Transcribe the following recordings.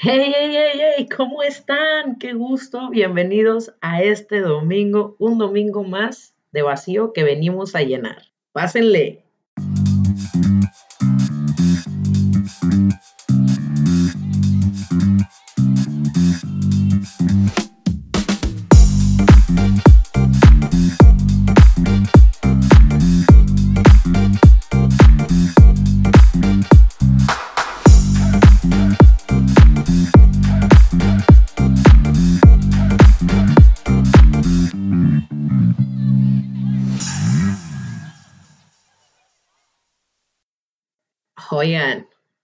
Hey, hey, hey, hey, ¿cómo están? Qué gusto. Bienvenidos a este domingo, un domingo más de vacío que venimos a llenar. Pásenle.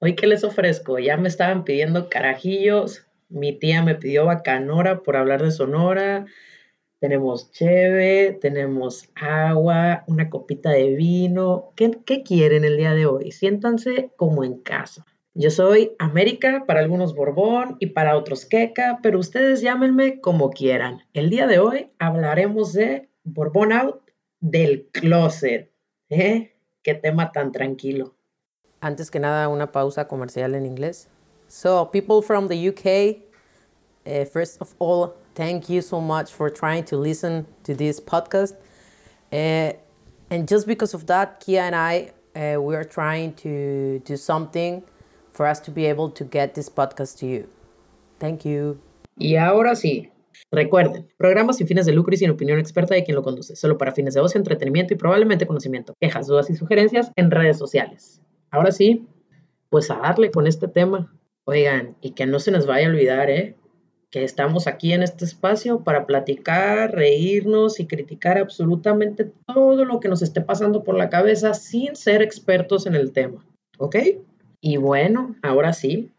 Hoy qué les ofrezco, ya me estaban pidiendo carajillos, mi tía me pidió bacanora por hablar de Sonora, tenemos cheve, tenemos agua, una copita de vino. ¿Qué, ¿Qué, quieren el día de hoy? Siéntanse como en casa. Yo soy América, para algunos Borbón y para otros Queca, pero ustedes llámenme como quieran. El día de hoy hablaremos de Borbón Out del closet. ¿Eh? Qué tema tan tranquilo. Antes que nada, una pausa comercial en inglés. So, people from the UK, uh, first of all, thank you so much for trying to listen to this podcast. Uh, and just because of that, Kia and I, uh, we are trying to do something for us to be able to get this podcast to you. Thank you. Y ahora sí, Recuerden, programas sin fines de lucro y sin opinión experta de quien lo conduce, solo para fines de ocio, entretenimiento y probablemente conocimiento. Quejas, dudas y sugerencias en redes sociales. Ahora sí, pues a darle con este tema. Oigan, y que no se nos vaya a olvidar, ¿eh? Que estamos aquí en este espacio para platicar, reírnos y criticar absolutamente todo lo que nos esté pasando por la cabeza sin ser expertos en el tema. ¿Ok? Y bueno, ahora sí,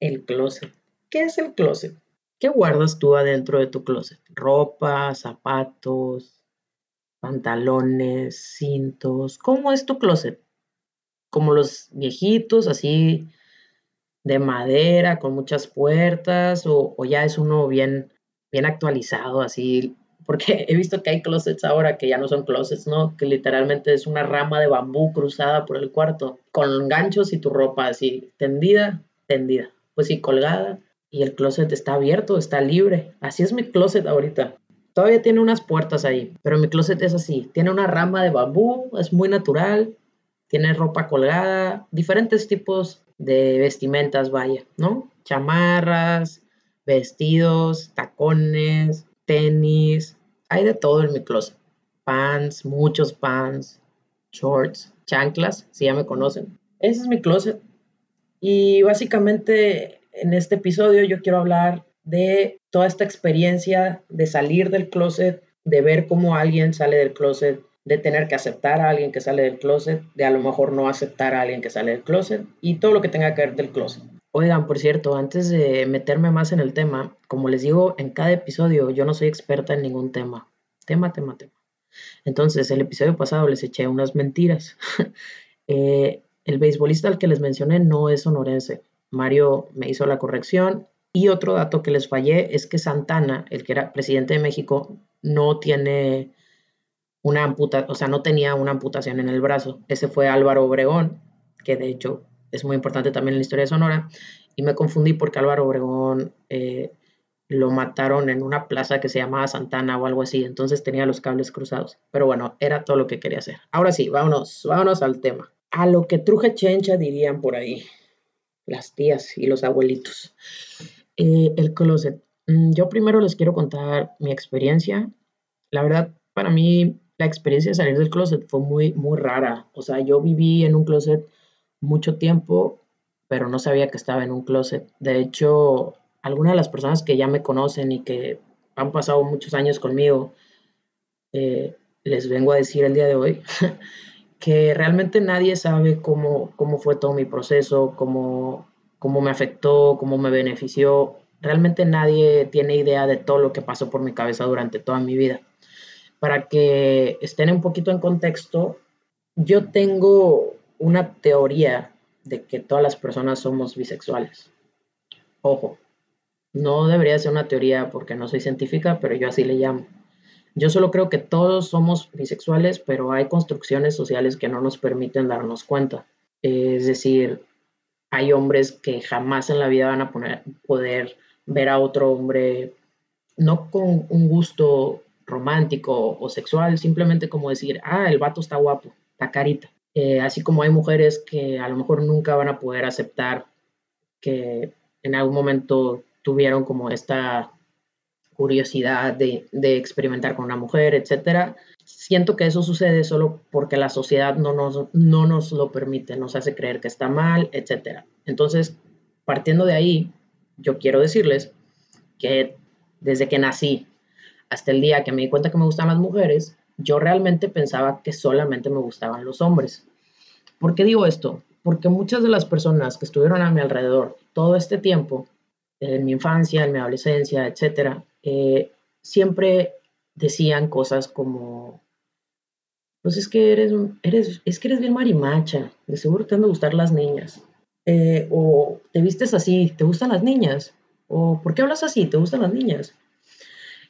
el closet. ¿Qué es el closet? ¿Qué guardas tú adentro de tu closet? Ropa, zapatos, pantalones, cintos. ¿Cómo es tu closet? Como los viejitos, así de madera, con muchas puertas, o, ya es uno bien, bien actualizado, así, porque he visto que hay closets ahora que ya no son closets, ¿no? Que literalmente es una rama de bambú cruzada por el cuarto, con ganchos y tu ropa así, tendida, tendida, pues sí, colgada, y el closet está abierto, está libre. Así es mi closet ahorita. Todavía tiene unas puertas ahí, pero mi closet es así. Tiene una rama de bambú, es muy natural, tiene ropa colgada, diferentes tipos de vestimentas, vaya, ¿no? Chamarras, vestidos, tacones, tenis, hay de todo en mi closet. Pants, muchos pants, shorts, chanclas, si ya me conocen. Ese es mi closet. Y básicamente en este episodio yo quiero hablar de toda esta experiencia de salir del closet, de ver cómo alguien sale del closet, de tener que aceptar a alguien que sale del closet, de a lo mejor no aceptar a alguien que sale del closet y todo lo que tenga que ver del closet. Oigan, por cierto, antes de meterme más en el tema, como les digo en cada episodio, yo no soy experta en ningún tema. Tema, tema, tema. Entonces, el episodio pasado les eché unas mentiras. Eh, el beisbolista al que les mencioné no es sonorense. Mario me hizo la corrección. Y otro dato que les fallé es que Santana, el que era presidente de México, no tiene una amputa, o sea, no tenía una amputación en el brazo. Ese fue Álvaro Obregón, que de hecho es muy importante también en la historia de Sonora. Y me confundí porque Álvaro Obregón eh, lo mataron en una plaza que se llamaba Santana o algo así. Entonces tenía los cables cruzados. Pero bueno, era todo lo que quería hacer. Ahora sí, vámonos, vámonos al tema. A lo que truje chencha dirían por ahí las tías y los abuelitos. Eh, el closet. Mm, yo primero les quiero contar mi experiencia. La verdad, para mí la experiencia de salir del closet fue muy, muy rara. O sea, yo viví en un closet mucho tiempo, pero no sabía que estaba en un closet. De hecho, algunas de las personas que ya me conocen y que han pasado muchos años conmigo, eh, les vengo a decir el día de hoy que realmente nadie sabe cómo, cómo fue todo mi proceso, cómo, cómo me afectó, cómo me benefició. Realmente nadie tiene idea de todo lo que pasó por mi cabeza durante toda mi vida para que estén un poquito en contexto, yo tengo una teoría de que todas las personas somos bisexuales. Ojo, no debería ser una teoría porque no soy científica, pero yo así le llamo. Yo solo creo que todos somos bisexuales, pero hay construcciones sociales que no nos permiten darnos cuenta. Es decir, hay hombres que jamás en la vida van a poder ver a otro hombre no con un gusto romántico o sexual, simplemente como decir, ah, el vato está guapo, está carita. Eh, así como hay mujeres que a lo mejor nunca van a poder aceptar que en algún momento tuvieron como esta curiosidad de, experimentar con una mujer, etcétera. Siento que eso sucede solo porque la sociedad no nos, no nos lo permite, nos hace creer que está mal, etcétera. Entonces, partiendo de ahí, yo quiero decirles que desde que nací hasta el día que me di cuenta que me gustan las mujeres, yo realmente pensaba que solamente me gustaban los hombres. ¿Por qué digo esto? Porque muchas de las personas que estuvieron a mi alrededor todo este tiempo, en mi infancia, en mi adolescencia, etcétera, eh, siempre decían cosas como, pues es que eres, eres, es que eres bien marimacha, de seguro te han de gustar las niñas. Eh, o te vistes así, ¿te gustan las niñas? O ¿por qué hablas así? ¿Te gustan las niñas?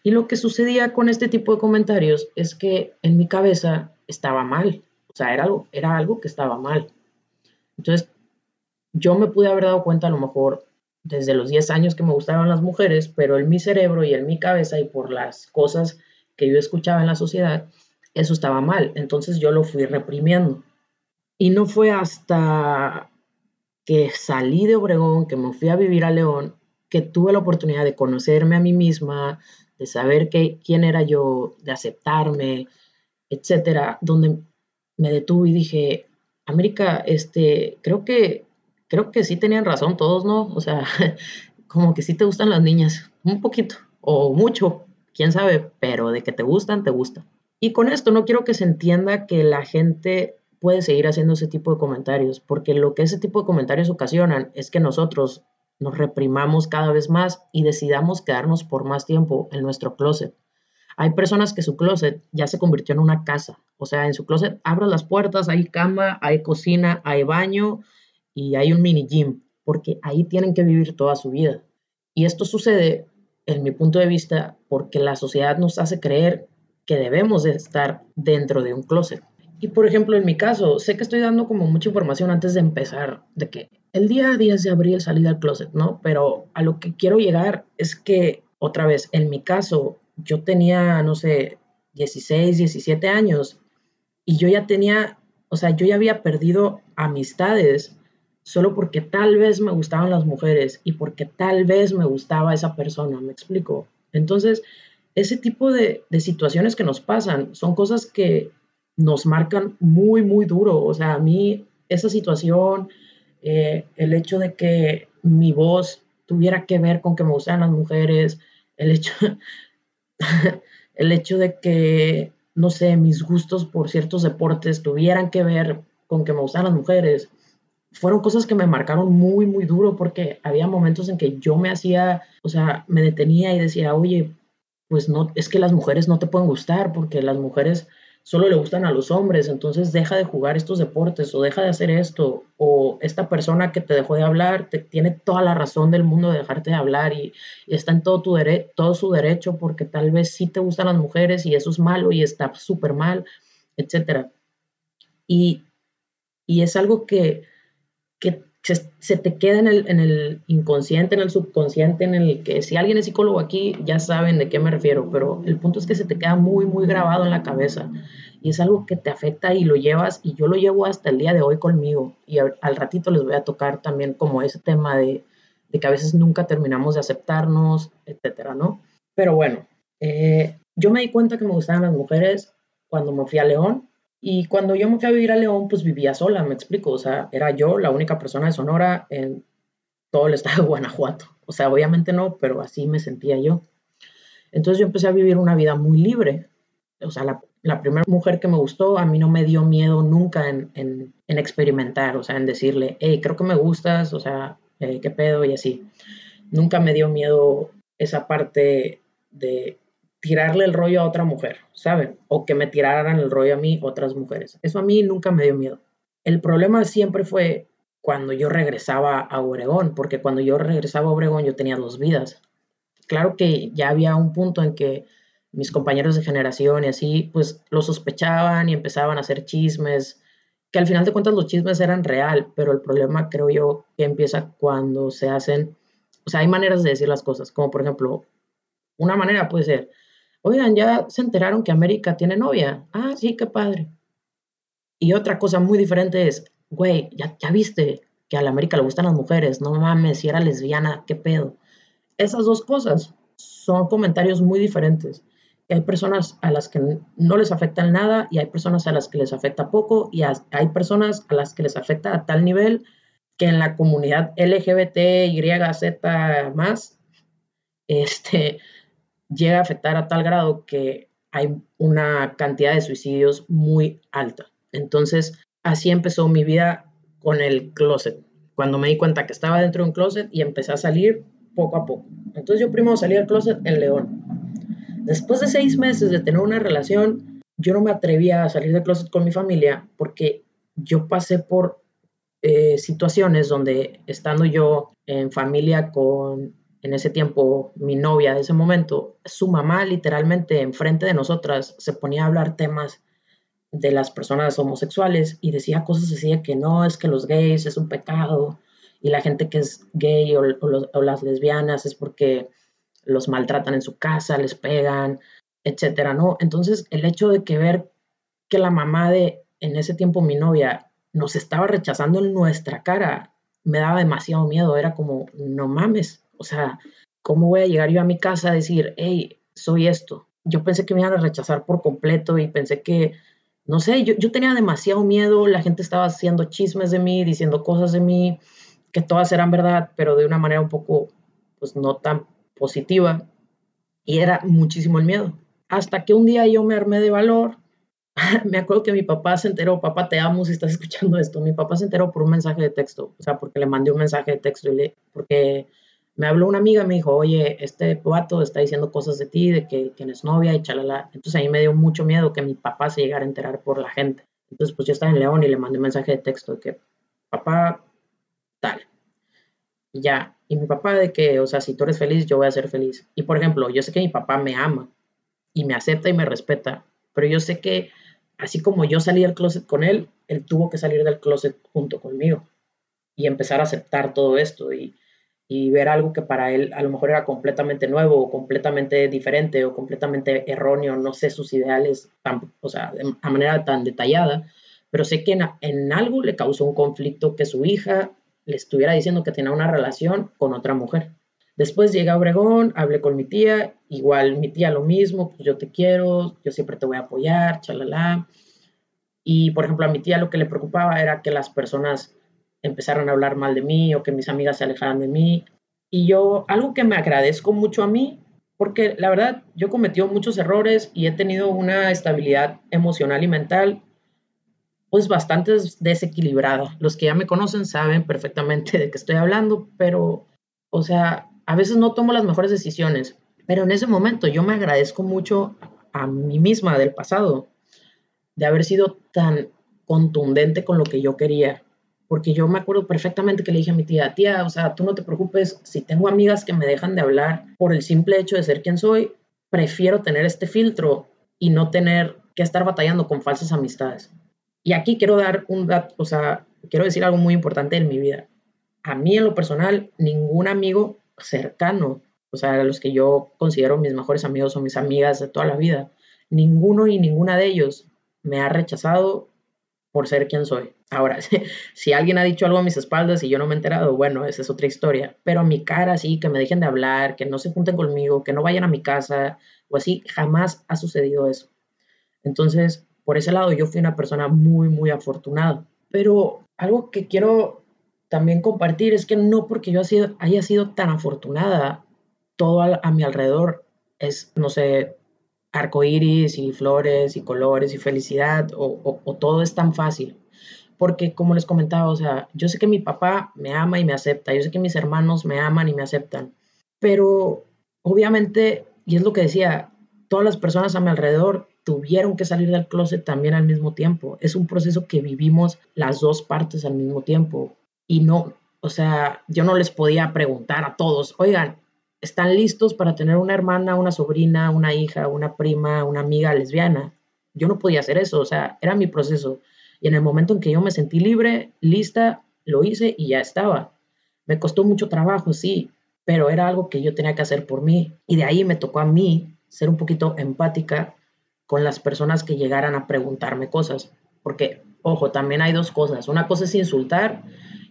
Y lo que sucedía con este tipo de comentarios es que en mi cabeza estaba mal, o sea, era algo, era algo que estaba mal. Entonces, yo me pude haber dado cuenta a lo mejor desde los 10 años que me gustaban las mujeres, pero en mi cerebro y en mi cabeza y por las cosas que yo escuchaba en la sociedad, eso estaba mal. Entonces yo lo fui reprimiendo. Y no fue hasta que salí de Obregón, que me fui a vivir a León, que tuve la oportunidad de conocerme a mí misma, de saber que, quién era yo, de aceptarme, etcétera, donde me detuve y dije, América, este, creo que, creo que sí tenían razón todos, ¿no? O sea, como que sí te gustan las niñas, un poquito o mucho, quién sabe, pero de que te gustan, te gustan. Y con esto no quiero que se entienda que la gente puede seguir haciendo ese tipo de comentarios, porque lo que ese tipo de comentarios ocasionan es que nosotros nos reprimamos cada vez más y decidamos quedarnos por más tiempo en nuestro closet. Hay personas que su closet ya se convirtió en una casa. O sea, en su closet abres las puertas, hay cama, hay cocina, hay baño y hay un mini gym, porque ahí tienen que vivir toda su vida. Y esto sucede, en mi punto de vista, porque la sociedad nos hace creer que debemos de estar dentro de un closet. Y por ejemplo, en mi caso, sé que estoy dando como mucha información antes de empezar, de que el día a día de abril salí del closet, ¿no? Pero a lo que quiero llegar es que, otra vez, en mi caso, yo tenía, no sé, 16, 17 años y yo ya tenía, o sea, yo ya había perdido amistades solo porque tal vez me gustaban las mujeres y porque tal vez me gustaba esa persona, ¿me explico? Entonces, ese tipo de, de situaciones que nos pasan son cosas que nos marcan muy, muy duro. O sea, a mí esa situación eh, el hecho de que mi voz tuviera que ver con que me gustaran las mujeres, el hecho, el hecho de que, no sé, mis gustos por ciertos deportes tuvieran que ver con que me gustaran las mujeres, fueron cosas que me marcaron muy, muy duro porque había momentos en que yo me hacía, o sea, me detenía y decía, oye, pues no, es que las mujeres no te pueden gustar porque las mujeres solo le gustan a los hombres, entonces deja de jugar estos deportes o deja de hacer esto, o esta persona que te dejó de hablar te, tiene toda la razón del mundo de dejarte de hablar y, está en todo, tu todo su derecho porque tal vez sí te gustan las mujeres y eso es malo y está súper mal, etc. Y, y es algo que, que se, te queda en el, en el, inconsciente, en el subconsciente, en el que si alguien es psicólogo aquí ya saben de qué me refiero, pero el punto es que se te queda muy, muy grabado en la cabeza y es algo que te afecta y lo llevas y yo lo llevo hasta el día de hoy conmigo y al, ratito les voy a tocar también como ese tema de, de, que a veces nunca terminamos de aceptarnos, etcétera, ¿no? Pero bueno, eh, yo me di cuenta que me gustaban las mujeres cuando me fui a León y cuando yo me fui a vivir a León, pues vivía sola, me explico. O sea, era yo la única persona de Sonora en todo el estado de Guanajuato. O sea, obviamente no, pero así me sentía yo. Entonces yo empecé a vivir una vida muy libre. O sea, la, primera mujer que me gustó, a mí no me dio miedo nunca en, en, en experimentar, o sea, en decirle, hey, creo que me gustas, o sea, eh, qué pedo y así. Nunca me dio miedo esa parte de tirarle el rollo a otra mujer, ¿saben? O que me tiraran el rollo a mí otras mujeres. Eso a mí nunca me dio miedo. El problema siempre fue cuando yo regresaba a Obregón, porque cuando yo regresaba a Obregón yo tenía dos vidas. Claro que ya había un punto en que mis compañeros de generación y así, pues lo sospechaban y empezaban a hacer chismes que al final de cuentas los chismes eran real, pero el problema creo yo que empieza cuando se hacen, o sea, hay maneras de decir las cosas, como por ejemplo, una manera puede ser, oigan, ya se enteraron que América tiene novia, ah, sí, qué padre. Y otra cosa muy diferente es, güey, ya, viste que a la América le gustan las mujeres, no mames, si era lesbiana, qué pedo. Esas dos cosas son comentarios muy diferentes hay personas a las que no les afecta nada y hay personas a las que les afecta poco y hay personas a las que les afecta a tal nivel que en la comunidad LGBT, Y, Z más, este, llega a afectar a tal grado que hay una cantidad de suicidios muy alta. Entonces, así empezó mi vida con el closet. Cuando me di cuenta que estaba dentro de un closet y empecé a salir poco a poco. Entonces yo primero salí del closet en León Después de seis meses de tener una relación, yo no me atrevía a salir de closet con mi familia porque yo pasé por eh, situaciones donde estando yo en familia con, en ese tiempo, mi novia de ese momento, su mamá literalmente enfrente de nosotras se ponía a hablar temas de las personas homosexuales y decía cosas así de que no, es que los gays es un pecado y la gente que es gay o las lesbianas es porque los maltratan en su casa, les pegan, etcétera, ¿no? Entonces, el hecho de que ver que la mamá de, en ese tiempo mi novia, nos estaba rechazando en nuestra cara, me daba demasiado miedo, era como, no mames, o sea, ¿cómo voy a llegar yo a mi casa a decir, hey, soy esto? Yo pensé que me iban a rechazar por completo y pensé que, no sé, yo, yo tenía demasiado miedo, la gente estaba haciendo chismes de mí, diciendo cosas de mí, que todas eran verdad, pero de una manera un poco, pues no tan positiva y era muchísimo el miedo. Hasta que un día yo me armé de valor. me acuerdo que mi papá se enteró, papá te amo si estás escuchando esto. Mi papá se enteró por un mensaje de texto, o sea, porque le mandé un mensaje de texto y le, porque me habló una amiga, me dijo, oye, este vato está diciendo cosas de ti, de que tienes novia y chalala. Entonces a mí me dio mucho miedo que mi papá se llegara a enterar por la gente. Entonces pues yo estaba en León y le mandé un mensaje de texto de que, papá, tal. Y ya, y mi papá de que, o sea, si tú eres feliz, yo voy a ser feliz. Y por ejemplo, yo sé que mi papá me ama y me acepta y me respeta, pero yo sé que así como yo salí del closet con él, él tuvo que salir del closet junto conmigo y empezar a aceptar todo esto y, y ver algo que para él a lo mejor era completamente nuevo o completamente diferente o completamente erróneo, no sé sus ideales, tan, o sea, a manera tan detallada, pero sé que en, en algo le causó un conflicto que su hija le estuviera diciendo que tenía una relación con otra mujer. Después llegué a Obregón, hablé con mi tía, igual mi tía lo mismo, pues yo te quiero, yo siempre te voy a apoyar, chalala. Y por ejemplo, a mi tía lo que le preocupaba era que las personas empezaran a hablar mal de mí o que mis amigas se alejaran de mí. Y yo, algo que me agradezco mucho a mí, porque la verdad yo cometido muchos errores y he tenido una estabilidad emocional y mental pues bastante desequilibrada. Los que ya me conocen saben perfectamente de qué estoy hablando, pero, o sea, a veces no tomo las mejores decisiones, pero en ese momento yo me agradezco mucho a mí misma del pasado de haber sido tan contundente con lo que yo quería. Porque yo me acuerdo perfectamente que le dije a mi tía, tía, o sea, tú no te preocupes, si tengo amigas que me dejan de hablar por el simple hecho de ser quien soy, prefiero tener este filtro y no tener que estar batallando con falsas amistades. Y aquí quiero dar un dato, o sea, quiero decir algo muy importante en mi vida. A mí en lo personal, ningún amigo cercano, o sea, los que yo considero mis mejores amigos o mis amigas de toda la vida, ninguno y ninguna de ellos me ha rechazado por ser quien soy. Ahora, si alguien ha dicho algo a mis espaldas y yo no me he enterado, bueno, esa es otra historia. Pero a mi cara, sí, que me dejen de hablar, que no se junten conmigo, que no vayan a mi casa o así, jamás ha sucedido eso. Entonces, por ese lado yo fui una persona muy, muy afortunada. Pero algo que quiero también compartir es que no porque yo haya sido tan afortunada, todo a, mi alrededor es, no sé, arcoíris y flores y colores y felicidad o, o todo es tan fácil. Porque como les comentaba, o sea, yo sé que mi papá me ama y me acepta, yo sé que mis hermanos me aman y me aceptan, pero obviamente, y es lo que decía, todas las personas a mi alrededor tuvieron que salir del closet también al mismo tiempo. Es un proceso que vivimos las dos partes al mismo tiempo. Y no, o sea, yo no les podía preguntar a todos, oigan, ¿están listos para tener una hermana, una sobrina, una hija, una prima, una amiga lesbiana? Yo no podía hacer eso, o sea, era mi proceso. Y en el momento en que yo me sentí libre, lista, lo hice y ya estaba. Me costó mucho trabajo, sí, pero era algo que yo tenía que hacer por mí. Y de ahí me tocó a mí ser un poquito empática con las personas que llegaran a preguntarme cosas. Porque, ojo, también hay dos cosas. Una cosa es insultar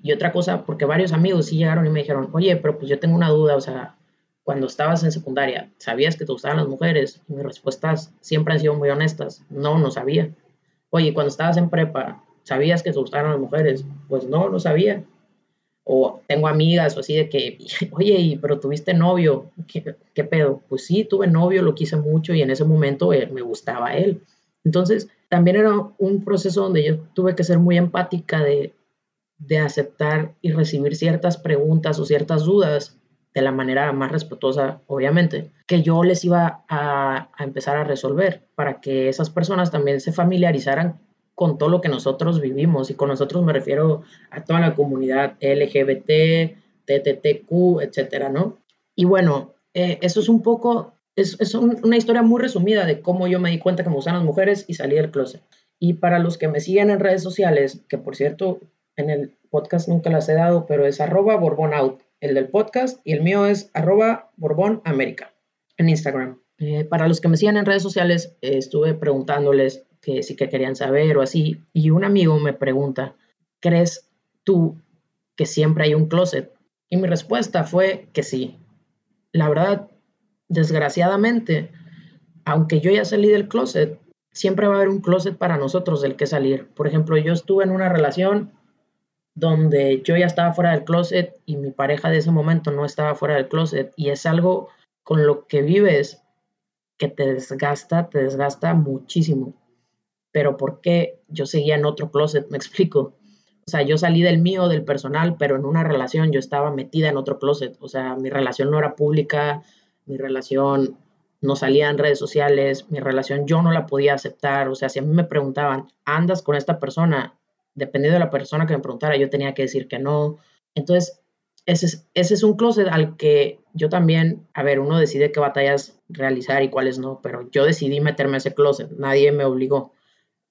y otra cosa, porque varios amigos sí llegaron y me dijeron, oye, pero pues yo tengo una duda, o sea, cuando estabas en secundaria, ¿sabías que te gustaban las mujeres? Y mis respuestas siempre han sido muy honestas. No, no sabía. Oye, cuando estabas en prepa, ¿sabías que te gustaban las mujeres? Pues no, no sabía. O tengo amigas o así de que, oye, pero tuviste novio, ¿Qué, pedo? Pues sí, tuve novio, lo quise mucho y en ese momento eh, me gustaba él. Entonces, también era un proceso donde yo tuve que ser muy empática de, de aceptar y recibir ciertas preguntas o ciertas dudas de la manera más respetuosa, obviamente, que yo les iba a, empezar a resolver para que esas personas también se familiarizaran con todo lo que nosotros vivimos. Y con nosotros me refiero a toda la comunidad LGBT, TTTQ, etcétera, ¿no? Y bueno, eh, eso es un poco, es, es una historia muy resumida de cómo yo me di cuenta que me gustan las mujeres y salí del closet. Y para los que me siguen en redes sociales, que por cierto, en el podcast nunca las he dado, pero es arroba Out, el del podcast, y el mío es arroba Borbón América en Instagram. Eh, para los que me siguen en redes sociales, eh, estuve preguntándoles que sí que querían saber o así. Y un amigo me pregunta, ¿crees tú que siempre hay un closet? Y mi respuesta fue que sí. La verdad, desgraciadamente, aunque yo ya salí del closet, siempre va a haber un closet para nosotros del que salir. Por ejemplo, yo estuve en una relación donde yo ya estaba fuera del closet y mi pareja de ese momento no estaba fuera del closet y es algo con lo que vives que te desgasta, te desgasta muchísimo pero ¿por qué yo seguía en otro closet? Me explico. O sea, yo salí del mío, del personal, pero en una relación yo estaba metida en otro closet. O sea, mi relación no era pública, mi relación no salía en redes sociales, mi relación yo no la podía aceptar. O sea, si a mí me preguntaban, ¿andas con esta persona? Dependiendo de la persona que me preguntara, yo tenía que decir que no. Entonces, ese es, ese es un closet al que yo también, a ver, uno decide qué batallas realizar y cuáles no, pero yo decidí meterme a ese closet, nadie me obligó.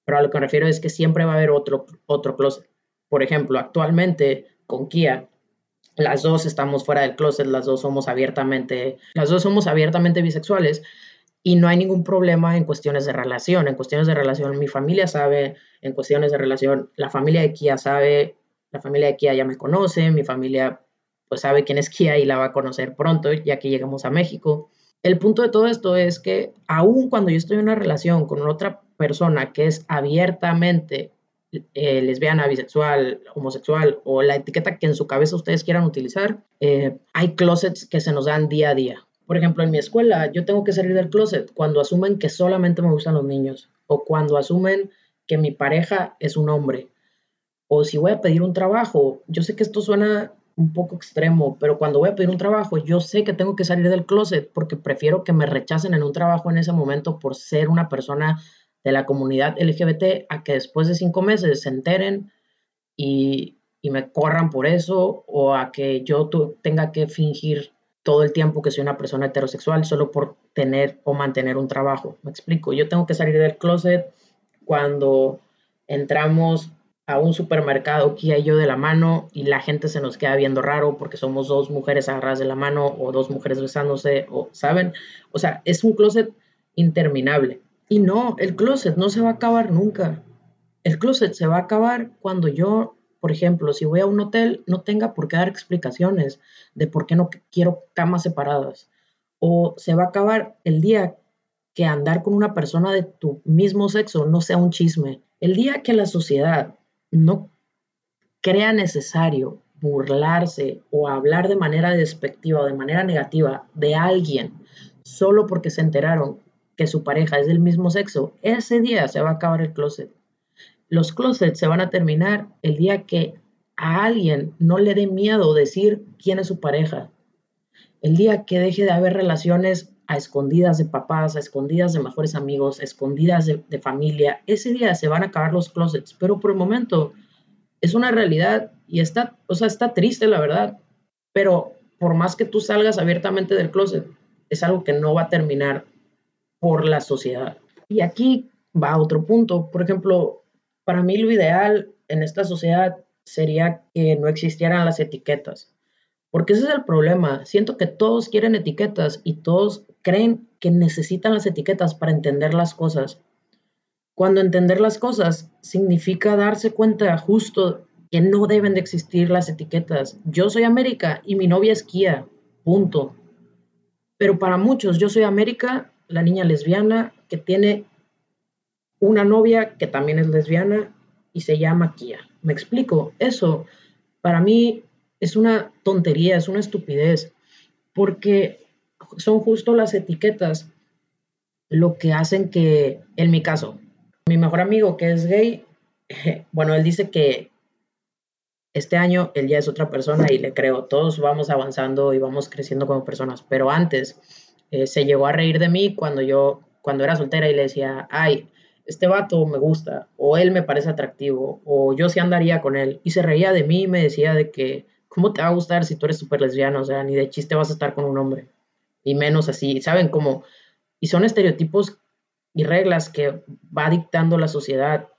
Pero a lo que me refiero es que siempre va a haber otro, otro closet. Por ejemplo, actualmente con Kia, las dos estamos fuera del closet, las dos somos abiertamente, las dos somos abiertamente bisexuales y no hay ningún problema en cuestiones de relación. En cuestiones de relación, mi familia sabe, en cuestiones de relación, la familia de Kia sabe, la familia de Kia ya me conoce, mi familia pues sabe quién es Kia y la va a conocer pronto, ya que llegamos a México. El punto de todo esto es que aún cuando yo estoy en una relación con otra persona que es abiertamente eh, lesbiana, bisexual, homosexual o la etiqueta que en su cabeza ustedes quieran utilizar, eh, hay closets que se nos dan día a día. Por ejemplo, en mi escuela yo tengo que salir del closet cuando asumen que solamente me gustan los niños o cuando asumen que mi pareja es un hombre. O si voy a pedir un trabajo, yo sé que esto suena un poco extremo, pero cuando voy a pedir un trabajo, yo sé que tengo que salir del closet porque prefiero que me rechacen en un trabajo en ese momento por ser una persona de la comunidad LGBT a que después de cinco meses se enteren y, y me corran por eso o a que yo tenga que fingir todo el tiempo que soy una persona heterosexual solo por tener o mantener un trabajo. Me explico, yo tengo que salir del closet cuando entramos a un supermercado Kia y yo de la mano y la gente se nos queda viendo raro porque somos dos mujeres agarradas de la mano o dos mujeres besándose o, ¿saben? O sea, es un closet interminable. Y no, el closet no se va a acabar nunca. El closet se va a acabar cuando yo, por ejemplo, si voy a un hotel, no tenga por qué dar explicaciones de por qué no quiero camas separadas. O se va a acabar el día que andar con una persona de tu mismo sexo no sea un chisme. El día que la sociedad no crea necesario burlarse o hablar de manera despectiva o de manera negativa de alguien solo porque se enteraron que su pareja es del mismo sexo, ese día se va a acabar el closet. Los closets se van a terminar el día que a alguien no le dé miedo decir quién es su pareja. El día que deje de haber relaciones a escondidas de papás, a escondidas de mejores amigos, a escondidas de, familia, ese día se van a acabar los closets. Pero por el momento es una realidad y está, o sea, está triste la verdad. Pero por más que tú salgas abiertamente del closet, es algo que no va a terminar por la sociedad. Y aquí va otro punto. Por ejemplo, para mí lo ideal en esta sociedad sería que no existieran las etiquetas. Porque ese es el problema. Siento que todos quieren etiquetas y todos creen que necesitan las etiquetas para entender las cosas. Cuando entender las cosas significa darse cuenta justo que no deben de existir las etiquetas. Yo soy América y mi novia es Kia. Punto. Pero para muchos, yo soy América, la niña lesbiana que tiene una novia que también es lesbiana y se llama Kia. Me explico, eso para mí es una tontería, es una estupidez, porque son justo las etiquetas lo que hacen que, en mi caso, mi mejor amigo que es gay, bueno, él dice que este año él ya es otra persona y le creo, todos vamos avanzando y vamos creciendo como personas, pero antes eh, se llegó a reír de mí cuando yo, cuando era soltera y le decía, ay, este vato me gusta, o él me parece atractivo, o yo sí andaría con él, y se reía de mí y me decía de que, ¿cómo te va a gustar si tú eres súper lesbiano? O sea, ni de chiste vas a estar con un hombre, y menos así, ¿saben? Como, y son estereotipos y reglas que va dictando la sociedad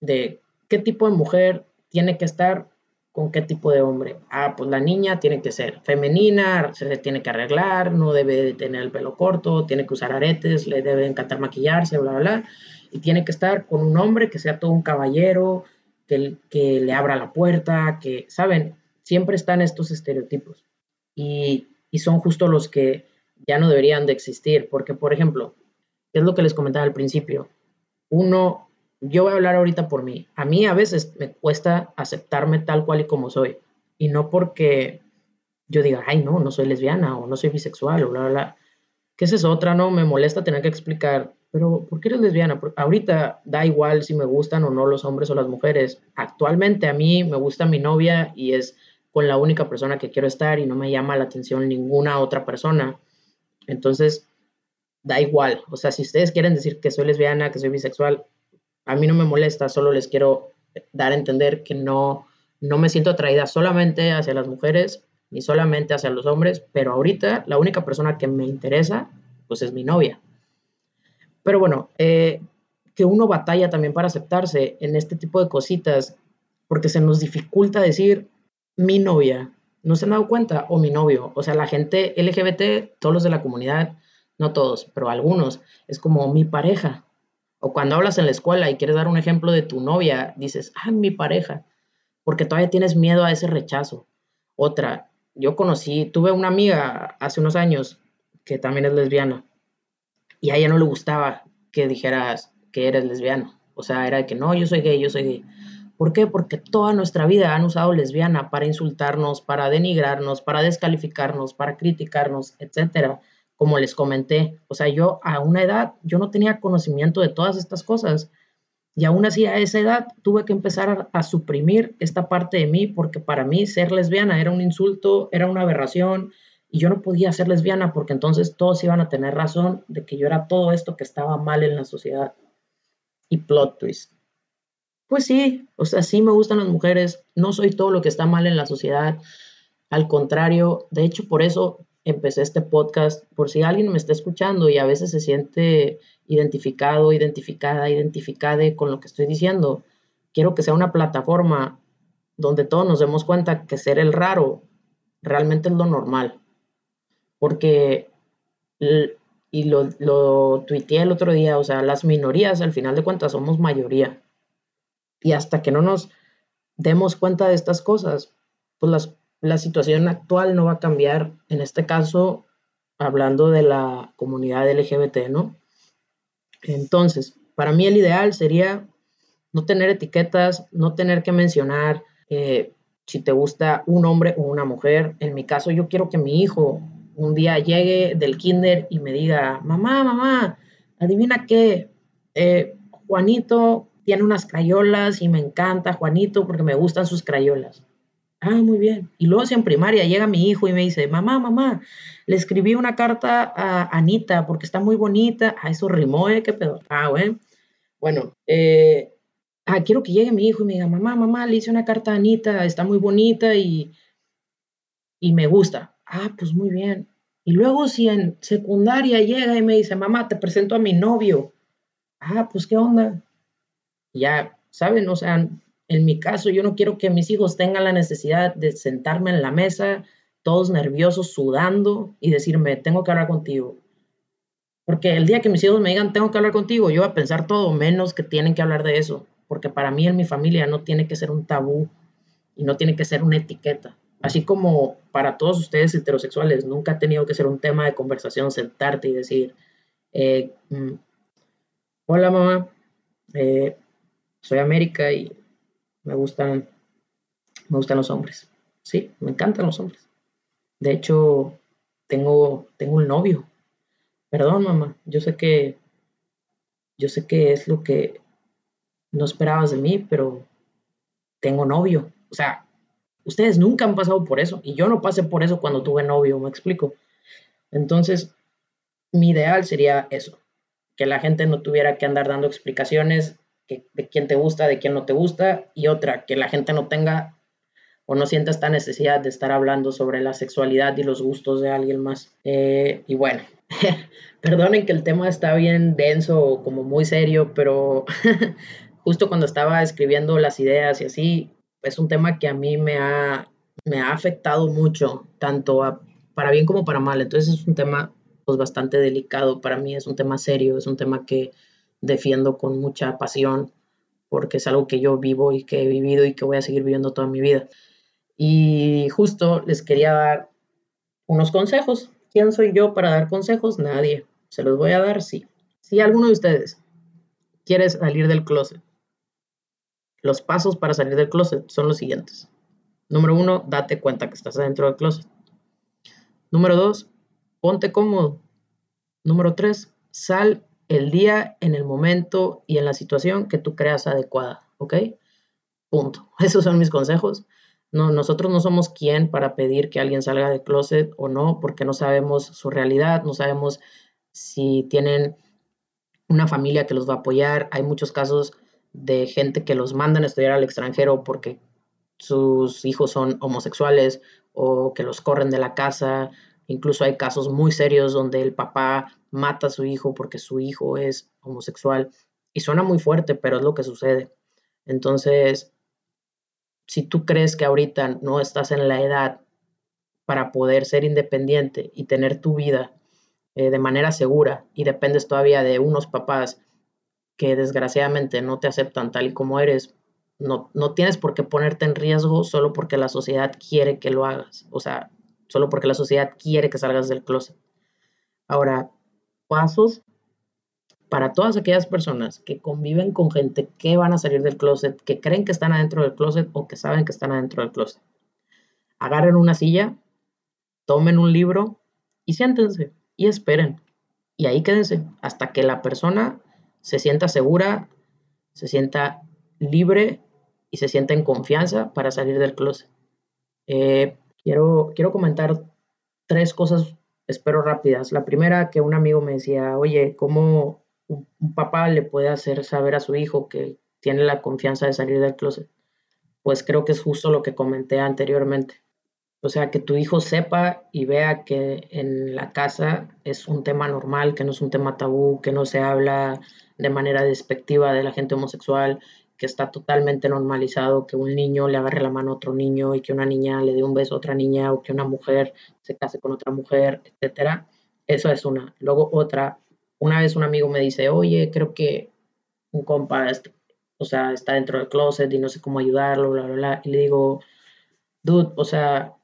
de qué tipo de mujer tiene que estar con qué tipo de hombre. Ah, pues la niña tiene que ser femenina, se tiene que arreglar, no debe tener el pelo corto, tiene que usar aretes, le debe encantar maquillarse, bla, bla, bla. Y tiene que estar con un hombre que sea todo un caballero, que, le abra la puerta, que, ¿saben? Siempre están estos estereotipos. Y, y son justo los que ya no deberían de existir, porque, por ejemplo, es lo que les comentaba al principio, uno yo voy a hablar ahorita por mí. A mí a veces me cuesta aceptarme tal cual y como soy. Y no porque yo diga, ay, no, no soy lesbiana o no soy bisexual o bla, bla, bla. Que esa es otra, ¿no? Me molesta tener que explicar, pero ¿por qué eres lesbiana? Porque ahorita da igual si me gustan o no los hombres o las mujeres. Actualmente a mí me gusta mi novia y es con la única persona que quiero estar y no me llama la atención ninguna otra persona. Entonces, da igual. O sea, si ustedes quieren decir que soy lesbiana, que soy bisexual, a mí no me molesta, solo les quiero dar a entender que no, no me siento atraída solamente hacia las mujeres ni solamente hacia los hombres, pero ahorita la única persona que me interesa, pues es mi novia. Pero bueno, eh, que uno batalla también para aceptarse en este tipo de cositas, porque se nos dificulta decir mi novia, ¿no se han dado cuenta? O mi novio, o sea, la gente LGBT, todos los de la comunidad, no todos, pero algunos, es como mi pareja, o cuando hablas en la escuela y quieres dar un ejemplo de tu novia, dices, ah, mi pareja, porque todavía tienes miedo a ese rechazo. Otra, yo conocí, tuve una amiga hace unos años que también es lesbiana y a ella no le gustaba que dijeras que eres lesbiana. O sea, era de que no, yo soy gay, yo soy gay. ¿Por qué? Porque toda nuestra vida han usado lesbiana para insultarnos, para denigrarnos, para descalificarnos, para criticarnos, etcétera como les comenté, o sea, yo a una edad, yo no tenía conocimiento de todas estas cosas y aún así a esa edad tuve que empezar a, suprimir esta parte de mí porque para mí ser lesbiana era un insulto, era una aberración y yo no podía ser lesbiana porque entonces todos iban a tener razón de que yo era todo esto que estaba mal en la sociedad. Y plot twist. Pues sí, o sea, sí me gustan las mujeres, no soy todo lo que está mal en la sociedad. Al contrario, de hecho, por eso empecé este podcast por si alguien me está escuchando y a veces se siente identificado, identificada, identificada con lo que estoy diciendo. Quiero que sea una plataforma donde todos nos demos cuenta que ser el raro realmente es lo normal. Porque, y lo, lo tuiteé el otro día, o sea, las minorías al final de cuentas somos mayoría. Y hasta que no nos demos cuenta de estas cosas, pues las la situación actual no va a cambiar, en este caso, hablando de la comunidad LGBT, ¿no? Entonces, para mí el ideal sería no tener etiquetas, no tener que mencionar eh, si te gusta un hombre o una mujer. En mi caso, yo quiero que mi hijo un día llegue del kinder y me diga, mamá, mamá, adivina qué, eh, Juanito tiene unas crayolas y me encanta Juanito porque me gustan sus crayolas. Ah, muy bien. Y luego si en primaria llega mi hijo y me dice, mamá, mamá, le escribí una carta a Anita porque está muy bonita. Ah, eso rimó, ¿eh? ¿Qué pedo? Ah, bueno. Bueno, eh, ah, quiero que llegue mi hijo y me diga, mamá, mamá, le hice una carta a Anita, está muy bonita y, y me gusta. Ah, pues muy bien. Y luego si en secundaria llega y me dice, mamá, te presento a mi novio. Ah, pues qué onda. ya ¿saben? O sea, en mi caso, yo no quiero que mis hijos tengan la necesidad de sentarme en la mesa, todos nerviosos, sudando y decirme, tengo que hablar contigo. Porque el día que mis hijos me digan, tengo que hablar contigo, yo voy a pensar todo menos que tienen que hablar de eso. Porque para mí en mi familia no tiene que ser un tabú y no tiene que ser una etiqueta. Así como para todos ustedes heterosexuales, nunca ha tenido que ser un tema de conversación sentarte y decir, eh, mm, hola mamá, eh, soy América y me gustan, me gustan los hombres. Sí, me encantan los hombres. De hecho, tengo, tengo un novio. Perdón, mamá, yo sé que, yo sé que es lo que no esperabas de mí, pero tengo novio. O sea, ustedes nunca han pasado por eso y yo no pasé por eso cuando tuve novio, me explico. Entonces, mi ideal sería eso, que la gente no tuviera que andar dando explicaciones de quién te gusta, de quién no te gusta, y otra, que la gente no tenga o no sienta esta necesidad de estar hablando sobre la sexualidad y los gustos de alguien más. Eh, y bueno, perdonen que el tema está bien denso, como muy serio, pero justo cuando estaba escribiendo las ideas y así, es un tema que a mí me ha, me ha afectado mucho, tanto para bien como para mal. Entonces es un tema pues bastante delicado para mí, es un tema serio, es un tema que defiendo con mucha pasión porque es algo que yo vivo y que he vivido y que voy a seguir viviendo toda mi vida. Y justo les quería dar unos consejos. ¿Quién soy yo para dar consejos? Nadie. Se los voy a dar, sí. Si alguno de ustedes quiere salir del closet, los pasos para salir del closet son los siguientes. Número uno, date cuenta que estás dentro del closet. Número dos, ponte cómodo. Número tres, sal el día, en el momento y en la situación que tú creas adecuada, ¿ok? Punto. Esos son mis consejos. No, nosotros no somos quien para pedir que alguien salga del closet o no, porque no sabemos su realidad, no sabemos si tienen una familia que los va a apoyar. Hay muchos casos de gente que los mandan a estudiar al extranjero porque sus hijos son homosexuales o que los corren de la casa. Incluso hay casos muy serios donde el papá mata a su hijo porque su hijo es homosexual. Y suena muy fuerte, pero es lo que sucede. Entonces, si tú crees que ahorita no estás en la edad para poder ser independiente y tener tu vida eh, de manera segura y dependes todavía de unos papás que desgraciadamente no te aceptan tal y como eres, no, no tienes por qué ponerte en riesgo solo porque la sociedad quiere que lo hagas, o sea, solo porque la sociedad quiere que salgas del closet. Ahora, pasos para todas aquellas personas que conviven con gente que van a salir del closet, que creen que están adentro del closet o que saben que están adentro del closet. Agarren una silla, tomen un libro y siéntense y esperen. Y ahí quédense hasta que la persona se sienta segura, se sienta libre y se sienta en confianza para salir del closet. Eh, quiero, quiero comentar tres cosas espero rápidas. La primera, que un amigo me decía, oye, ¿cómo un, papá le puede hacer saber a su hijo que tiene la confianza de salir del closet? Pues creo que es justo lo que comenté anteriormente. O sea, que tu hijo sepa y vea que en la casa es un tema normal, que no es un tema tabú, que no se habla de manera despectiva de la gente homosexual, que está totalmente normalizado que un niño le agarre la mano a otro niño y que una niña le dé un beso a otra niña o que una mujer se case con otra mujer, etcétera. Eso es una. Luego otra, una vez un amigo me dice, oye, creo que un compa, o sea, está dentro del closet y no sé cómo ayudarlo, bla, bla, bla. Y le digo, dude, o sea,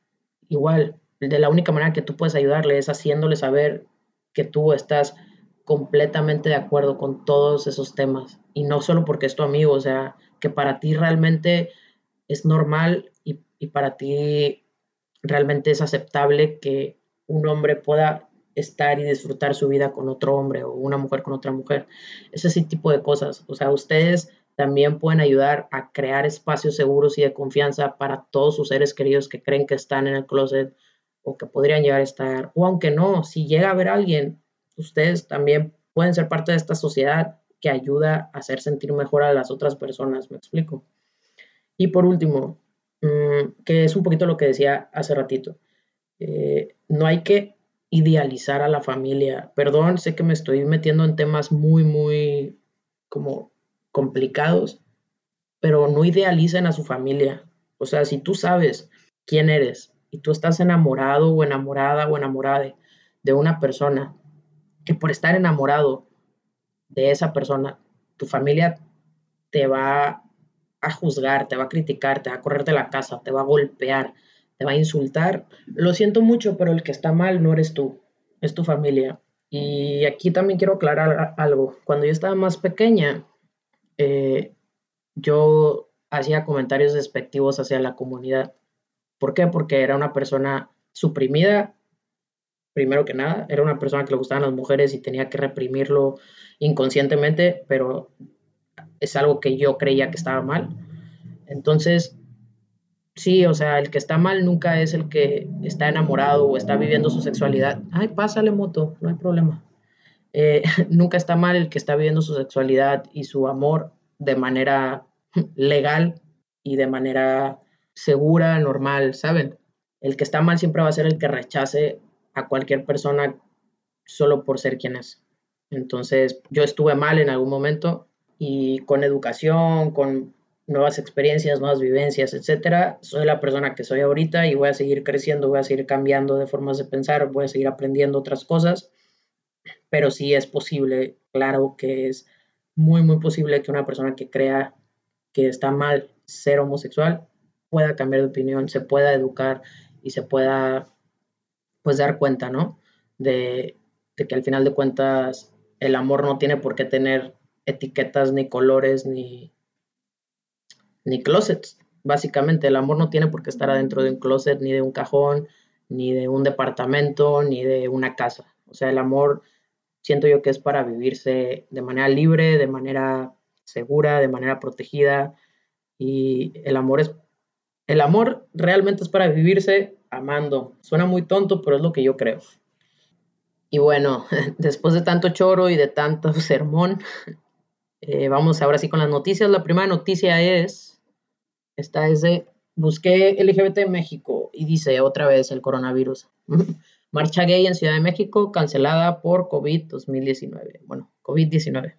igual, de la única manera que tú puedes ayudarle es haciéndole saber que tú estás completamente de acuerdo con todos esos temas. Y no solo porque es tu amigo, o sea, que para ti realmente es normal y, y para ti realmente es aceptable que un hombre pueda estar y disfrutar su vida con otro hombre o una mujer con otra mujer. Ese tipo de cosas. O sea, ustedes también pueden ayudar a crear espacios seguros y de confianza para todos sus seres queridos que creen que están en el closet o que podrían llegar a estar. O aunque no, si llega a haber alguien ustedes también pueden ser parte de esta sociedad que ayuda a hacer sentir mejor a las otras personas, me explico. Y por último, mm, que es un poquito lo que decía hace ratito, eh, no hay que idealizar a la familia. Perdón, sé que me estoy metiendo en temas muy, muy como complicados, pero no idealicen a su familia. O sea, si tú sabes quién eres y tú estás enamorado o enamorada o enamorada de, una persona, que por estar enamorado de esa persona, tu familia te va a juzgar, te va a criticar, te va a correr de la casa, te va a golpear, te va a insultar. Lo siento mucho, pero el que está mal no eres tú, es tu familia. Y aquí también quiero aclarar algo. Cuando yo estaba más pequeña, eh, yo hacía comentarios despectivos hacia la comunidad. ¿Por qué? Porque era una persona suprimida, primero que nada, era una persona que le gustaban las mujeres y tenía que reprimirlo inconscientemente, pero es algo que yo creía que estaba mal. Entonces, sí, o sea, el que está mal nunca es el que está enamorado o está viviendo su sexualidad. Ay, pásale moto, no hay problema. Eh, nunca está mal el que está viviendo su sexualidad y su amor de manera legal y de manera segura, normal, ¿saben? El que está mal siempre va a ser el que rechace a cualquier persona solo por ser quien es. Entonces, yo estuve mal en algún momento y con educación, con nuevas experiencias, nuevas vivencias, etcétera, soy la persona que soy ahorita y voy a seguir creciendo, voy a seguir cambiando de formas de pensar, voy a seguir aprendiendo otras cosas, pero sí es posible, claro que es muy, muy posible que una persona que crea que está mal ser homosexual pueda cambiar de opinión, se pueda educar y se pueda pues dar cuenta, ¿no? De, que al final de cuentas el amor no tiene por qué tener etiquetas ni colores ni, ni closets. Básicamente el amor no tiene por qué estar adentro de un closet, ni de un cajón, ni de un departamento, ni de una casa. O sea, el amor siento yo que es para vivirse de manera libre, de manera segura, de manera protegida. Y el amor es, el amor realmente es para vivirse amando. Suena muy tonto, pero es lo que yo creo. Y bueno, después de tanto choro y de tanto sermón, eh, vamos ahora sí con las noticias. La primera noticia es, esta es de, busqué LGBT en México y dice otra vez el coronavirus. Marcha gay en Ciudad de México cancelada por COVID-2019. Bueno, COVID-19.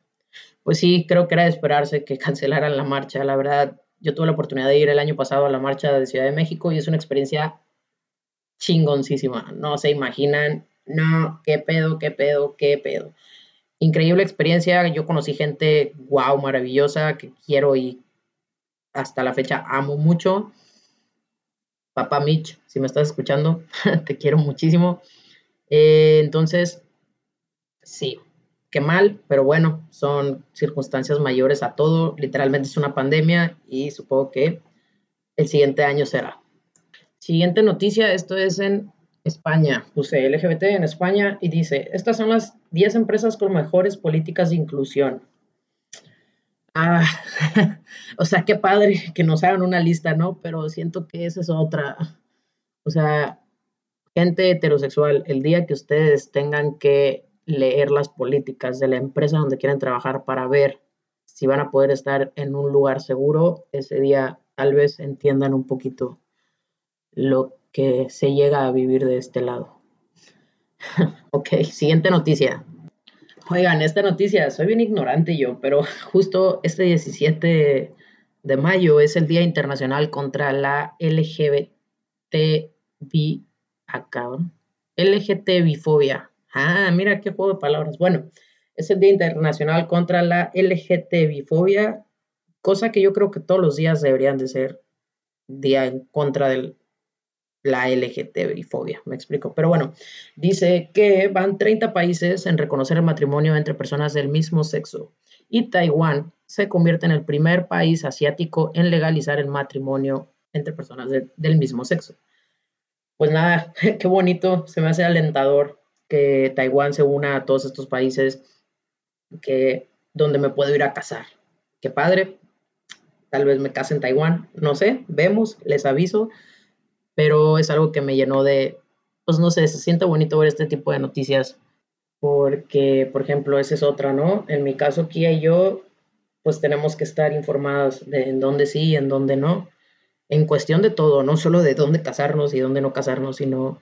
Pues sí, creo que era de esperarse que cancelaran la marcha. La verdad, yo tuve la oportunidad de ir el año pasado a la marcha de Ciudad de México y es una experiencia chingoncísima. No se imaginan, no, qué pedo, qué pedo, qué pedo. Increíble experiencia. Yo conocí gente, wow, maravillosa, que quiero y hasta la fecha amo mucho papá Mitch, si me estás escuchando, te quiero muchísimo. Eh, entonces, sí, qué mal, pero bueno, son circunstancias mayores a todo. Literalmente es una pandemia y supongo que el siguiente año será. Siguiente noticia, esto es en España. Puse LGBT en España y dice, estas son las 10 empresas con mejores políticas de inclusión. Ah, o sea, qué padre que nos hagan una lista, ¿no? Pero siento que esa es otra. O sea, gente heterosexual, el día que ustedes tengan que leer las políticas de la empresa donde quieren trabajar para ver si van a poder estar en un lugar seguro, ese día tal vez entiendan un poquito lo que se llega a vivir de este lado. ok, siguiente noticia. Oigan, esta noticia, soy bien ignorante yo, pero justo este 17 de mayo es el Día Internacional contra la LGBT acá, LGTBifobia. Ah, mira qué juego de palabras. Bueno, es el Día Internacional contra la LGTBifobia, cosa que yo creo que todos los días deberían de ser día en contra del la LGTBI-fobia, me explico. Pero bueno, dice que van 30 países en reconocer el matrimonio entre personas del mismo sexo y Taiwán se convierte en el primer país asiático en legalizar el matrimonio entre personas del mismo sexo. Pues nada, qué bonito, se me hace alentador que Taiwán se una a todos estos países que donde me puedo ir a casar. Qué padre, tal vez me case en Taiwán, no sé, vemos, les aviso pero es algo que me llenó de, pues no sé, se siente bonito ver este tipo de noticias, porque, por ejemplo, esa es otra, ¿no? En mi caso, Kia y yo, pues tenemos que estar informados de en dónde sí y en dónde no, en cuestión de todo, no solo de dónde casarnos y dónde no casarnos, sino,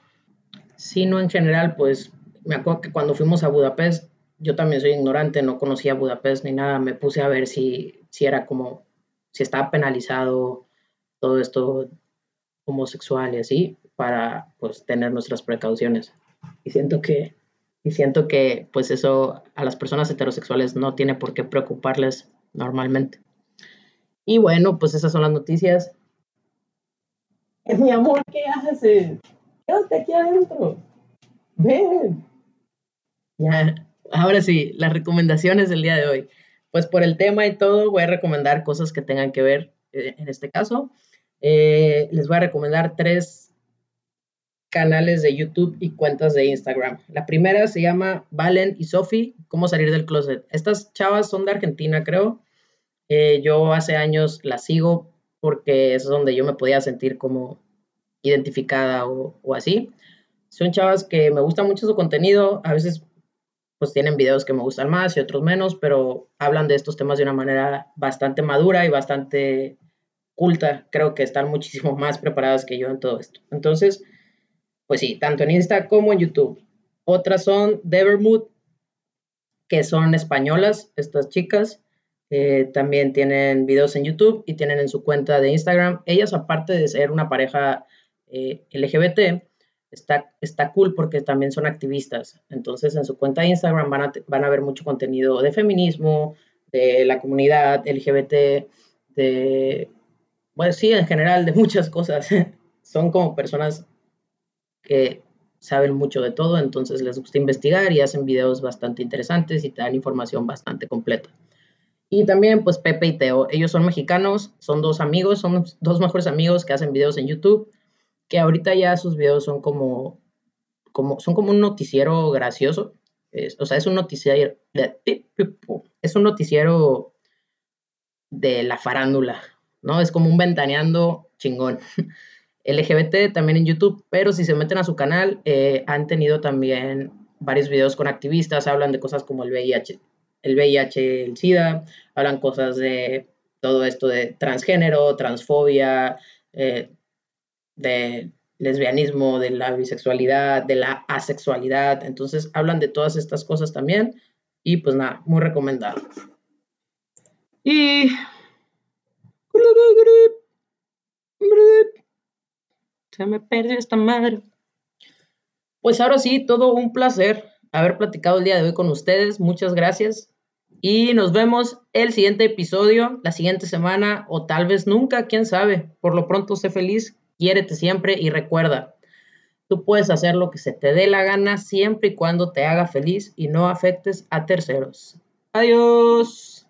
sino en general, pues me acuerdo que cuando fuimos a Budapest, yo también soy ignorante, no conocía Budapest ni nada, me puse a ver si, si era como si está penalizado todo esto homosexual y así, para pues tener nuestras precauciones. Y siento que, y siento que pues eso a las personas heterosexuales no tiene por qué preocuparles normalmente. Y bueno, pues esas son las noticias. Mi amor, ¿qué haces? Quédate aquí adentro. Ven. Ya, ahora sí, las recomendaciones del día de hoy. Pues por el tema y todo, voy a recomendar cosas que tengan que ver eh, en este caso. Eh, les voy a recomendar tres canales de YouTube y cuentas de Instagram. La primera se llama Valen y Sofi, cómo salir del closet. Estas chavas son de Argentina, creo. Eh, yo hace años las sigo porque es donde yo me podía sentir como identificada o, así. Son chavas que me gusta mucho su contenido, a veces pues tienen videos que me gustan más y otros menos, pero hablan de estos temas de una manera bastante madura y bastante culta. Creo que están muchísimo más preparadas que yo en todo esto. Entonces, pues sí, tanto en Insta como en YouTube. Otras son Devermood, que son españolas, estas chicas. Eh, también tienen videos en YouTube y tienen en su cuenta de Instagram. Ellas, aparte de ser una pareja eh, LGBT, está, está cool porque también son activistas. Entonces, en su cuenta de Instagram van a, van a ver mucho contenido de feminismo, de la comunidad LGBT, de, bueno, sí, en general, de muchas cosas. son como personas que saben mucho de todo, entonces les gusta investigar y hacen videos bastante interesantes y te dan información bastante completa. Y también, pues, Pepe y Teo, ellos son mexicanos, son dos amigos, son dos mejores amigos que hacen videos en YouTube que ahorita ya sus videos son como, como, son como un noticiero gracioso. o sea, es un noticiero, es un noticiero de la farándula, ¿no? Es como un ventaneando chingón. LGBT también en YouTube, pero si se meten a su canal, eh, han tenido también varios videos con activistas, hablan de cosas como el VIH, el VIH, el SIDA, hablan cosas de todo esto de transgénero, transfobia, eh, de lesbianismo, de la bisexualidad, de la asexualidad. Entonces hablan de todas estas cosas también y pues nada, muy recomendado. Y... Se me perdió esta madre. Pues ahora sí, todo un placer haber platicado el día de hoy con ustedes. Muchas gracias. Y nos vemos el siguiente episodio, la siguiente semana o tal vez nunca, quién sabe. Por lo pronto, sé feliz, quiérete siempre y recuerda, tú puedes hacer lo que se te dé la gana siempre y cuando te haga feliz y no afectes a terceros. Adiós.